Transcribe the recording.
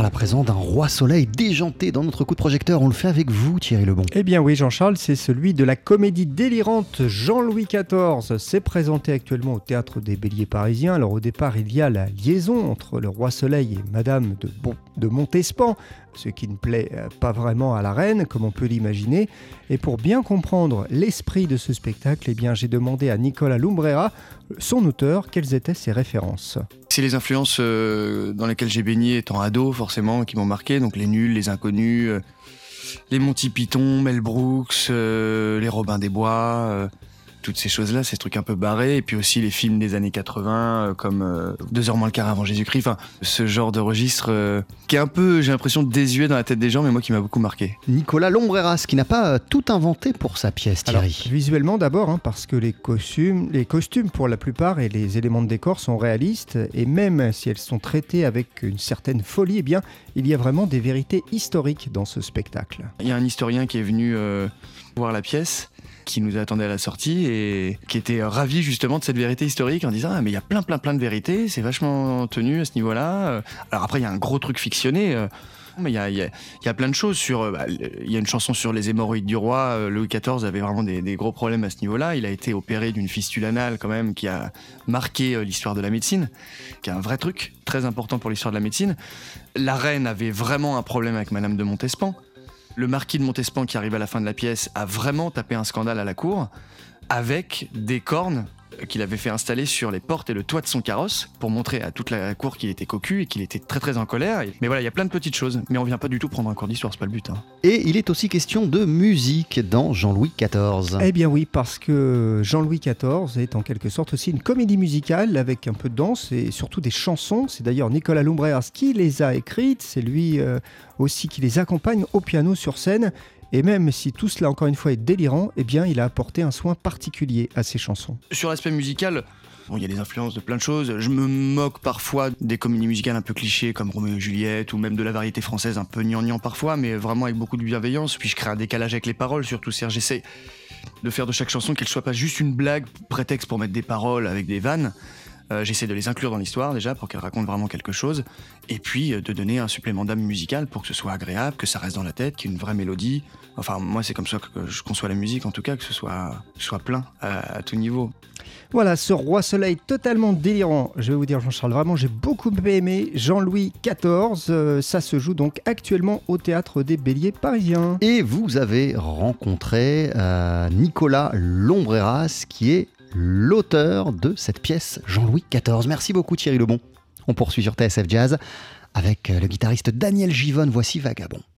parle à présent d'un roi soleil déjanté dans notre coup de projecteur. On le fait avec vous, Thierry Lebon. Eh bien oui, Jean-Charles, c'est celui de la comédie délirante Jean-Louis XIV. C'est présenté actuellement au Théâtre des Béliers parisiens. Alors au départ, il y a la liaison entre le roi soleil et Madame de, bon, de Montespan, ce qui ne plaît euh, pas vraiment à la reine, comme on peut l'imaginer. Et pour bien comprendre l'esprit de ce spectacle, eh bien j'ai demandé à Nicolas Lumbrera, son auteur, quelles étaient ses références. C'est les influences euh, dans lesquelles j'ai baigné étant ado, forcément, qui m'ont marqué. Donc les nuls, les inconnus, euh, les Monty Python, Mel Brooks, euh, les Robins des Bois toutes ces choses-là, ces trucs un peu barrés, et puis aussi les films des années 80, euh, comme euh, Deux heures moins le quart avant Jésus-Christ, enfin, ce genre de registre euh, qui est un peu, j'ai l'impression, désuet dans la tête des gens, mais moi qui m'a beaucoup marqué. Nicolas Lombreras, qui n'a pas tout inventé pour sa pièce, Thierry. Alors, visuellement d'abord, hein, parce que les costumes, les costumes pour la plupart et les éléments de décor sont réalistes, et même si elles sont traitées avec une certaine folie, eh bien, il y a vraiment des vérités historiques dans ce spectacle. Il y a un historien qui est venu voir la pièce qui nous attendait à la sortie et qui était ravi justement de cette vérité historique en disant ah, mais il y a plein plein plein de vérités, c'est vachement tenu à ce niveau-là. Alors après il y a un gros truc fictionné. Euh, mais il y a, y, a, plein de choses sur. Euh, bah, il y a une chanson sur les hémorroïdes du roi. Euh, Louis XIV avait vraiment des, des gros problèmes à ce niveau-là. Il a été opéré d'une fistule anale quand même qui a marqué l'histoire de la médecine, qui est un vrai truc très important pour l'histoire de la médecine. La reine avait vraiment un problème avec Madame de Montespan. Le marquis de Montespan, qui arrive à la fin de la pièce, a vraiment tapé un scandale à la cour avec des cornes qu'il avait fait installer sur les portes et le toit de son carrosse pour montrer à toute la cour qu'il était cocu et qu'il était très très en colère. Mais voilà, il y a plein de petites choses. Mais on vient pas du tout prendre un cours d'histoire, c'est pas le but. Hein. Et il est aussi question de musique dans Jean-Louis XIV. Eh bien oui, parce que Jean-Louis XIV est en quelque sorte aussi une comédie musicale avec un peu de danse et surtout des chansons. C'est d'ailleurs Nicolas Lumbreras qui les a écrites. C'est lui euh, aussi qui les accompagne au piano sur scène. Et même si tout cela, encore une fois, est délirant, eh bien, il a apporté un soin particulier à ses chansons. Sur l'aspect musical, il y a des influences de plein de choses. Je me moque parfois des comédies musicales un peu clichés comme Roméo et Juliette ou même de la variété française un peu gnangnan parfois, mais vraiment avec beaucoup de bienveillance. Puis je crée un décalage avec les paroles, surtout Serge. J'essaie de faire de chaque chanson qu'elle soit pas juste une blague, prétexte pour mettre des paroles avec des vannes. Euh, j'essaie de les inclure dans l'histoire déjà pour qu'elles racontent vraiment quelque chose. Et puis euh, de donner un supplément d'âme musicale pour que ce soit agréable, que ça reste dans la tête, qu'il y ait une vraie mélodie. Enfin, moi, c'est comme ça que je conçois la musique, en tout cas, que ce soit, soit plein à, tout niveau. Voilà, ce roi soleil totalement délirant. Je vais vous dire, Jean-Charles, vraiment, j'ai beaucoup aimé Jean-Louis XIV. Euh, ça se joue donc actuellement au théâtre des Béliers parisiens. Et vous avez rencontré Nicolas Lombreras, qui est l'auteur de cette pièce, Jean-Louis XIV. Merci beaucoup Thierry Lebon. On poursuit sur TSF Jazz avec le guitariste Daniel Givonne. Voici Vagabond.